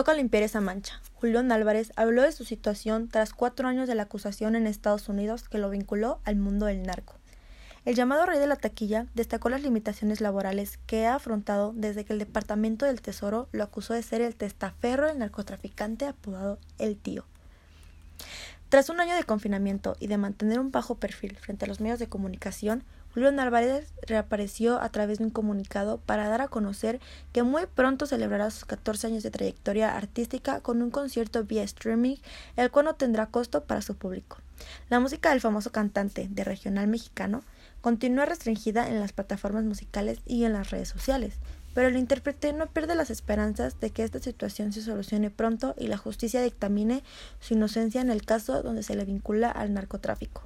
Toca limpiar esa mancha. Julián Álvarez habló de su situación tras cuatro años de la acusación en Estados Unidos que lo vinculó al mundo del narco. El llamado rey de la taquilla destacó las limitaciones laborales que ha afrontado desde que el Departamento del Tesoro lo acusó de ser el testaferro del narcotraficante apodado El Tío. Tras un año de confinamiento y de mantener un bajo perfil frente a los medios de comunicación, Julio Álvarez reapareció a través de un comunicado para dar a conocer que muy pronto celebrará sus 14 años de trayectoria artística con un concierto vía streaming, el cual no tendrá costo para su público. La música del famoso cantante de regional mexicano continúa restringida en las plataformas musicales y en las redes sociales, pero el intérprete no pierde las esperanzas de que esta situación se solucione pronto y la justicia dictamine su inocencia en el caso donde se le vincula al narcotráfico.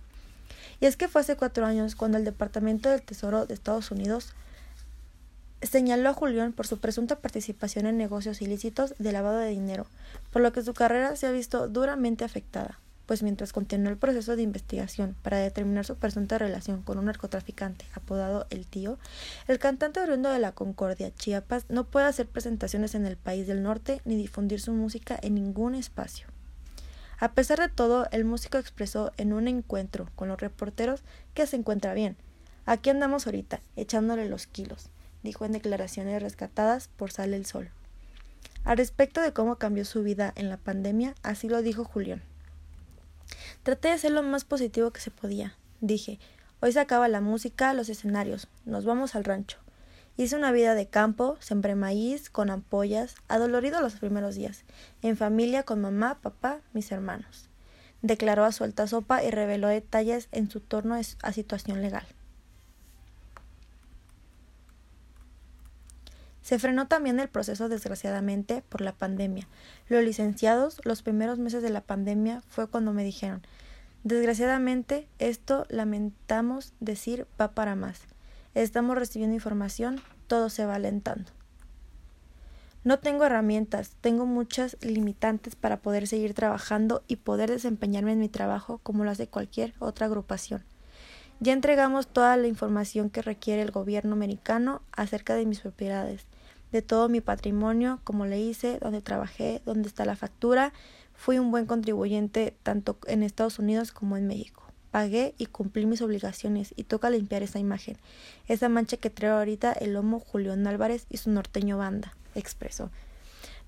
Y es que fue hace cuatro años cuando el Departamento del Tesoro de Estados Unidos señaló a Julián por su presunta participación en negocios ilícitos de lavado de dinero, por lo que su carrera se ha visto duramente afectada, pues mientras continuó el proceso de investigación para determinar su presunta relación con un narcotraficante apodado El Tío, el cantante oriundo de la Concordia, Chiapas, no puede hacer presentaciones en el país del norte ni difundir su música en ningún espacio. A pesar de todo, el músico expresó en un encuentro con los reporteros que se encuentra bien. Aquí andamos ahorita, echándole los kilos, dijo en declaraciones rescatadas por Sale el Sol. Al respecto de cómo cambió su vida en la pandemia, así lo dijo Julián. Traté de ser lo más positivo que se podía. Dije, hoy se acaba la música, los escenarios, nos vamos al rancho. Hice una vida de campo, sembré maíz con ampollas, adolorido los primeros días, en familia con mamá, papá, mis hermanos. Declaró a suelta sopa y reveló detalles en su torno a situación legal. Se frenó también el proceso desgraciadamente por la pandemia. Los licenciados, los primeros meses de la pandemia fue cuando me dijeron, desgraciadamente esto lamentamos decir va para más estamos recibiendo información, todo se va alentando. No tengo herramientas, tengo muchas limitantes para poder seguir trabajando y poder desempeñarme en mi trabajo como lo hace cualquier otra agrupación. Ya entregamos toda la información que requiere el gobierno americano acerca de mis propiedades, de todo mi patrimonio, como le hice, dónde trabajé, dónde está la factura. Fui un buen contribuyente tanto en Estados Unidos como en México pagué y cumplí mis obligaciones y toca limpiar esa imagen, esa mancha que trae ahorita el lomo Julián Álvarez y su norteño banda, expresó.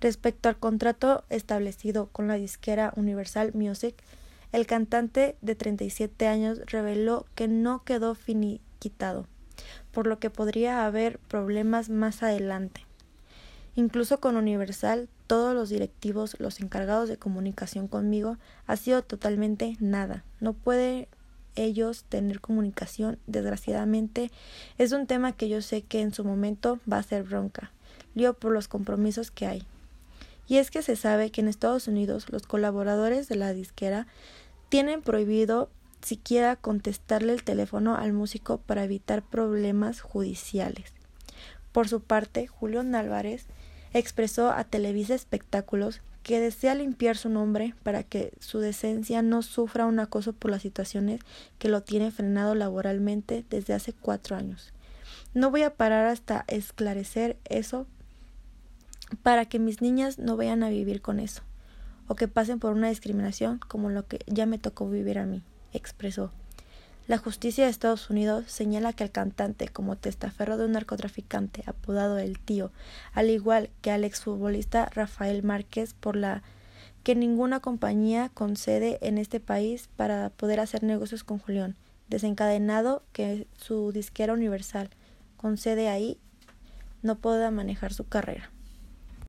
Respecto al contrato establecido con la disquera Universal Music, el cantante de 37 años reveló que no quedó finiquitado, por lo que podría haber problemas más adelante. Incluso con Universal, todos los directivos, los encargados de comunicación conmigo, ha sido totalmente nada. No puede ellos tener comunicación, desgraciadamente, es un tema que yo sé que en su momento va a ser bronca, lío por los compromisos que hay. Y es que se sabe que en Estados Unidos los colaboradores de la disquera tienen prohibido siquiera contestarle el teléfono al músico para evitar problemas judiciales. Por su parte, Julio Álvarez expresó a Televisa Espectáculos que desea limpiar su nombre para que su decencia no sufra un acoso por las situaciones que lo tiene frenado laboralmente desde hace cuatro años. No voy a parar hasta esclarecer eso para que mis niñas no vayan a vivir con eso o que pasen por una discriminación como lo que ya me tocó vivir a mí, expresó. La justicia de Estados Unidos señala que el cantante, como testaferro de un narcotraficante apodado El Tío, al igual que al exfutbolista Rafael Márquez, por la que ninguna compañía concede en este país para poder hacer negocios con Julián, desencadenado que su disquera universal concede ahí, no pueda manejar su carrera.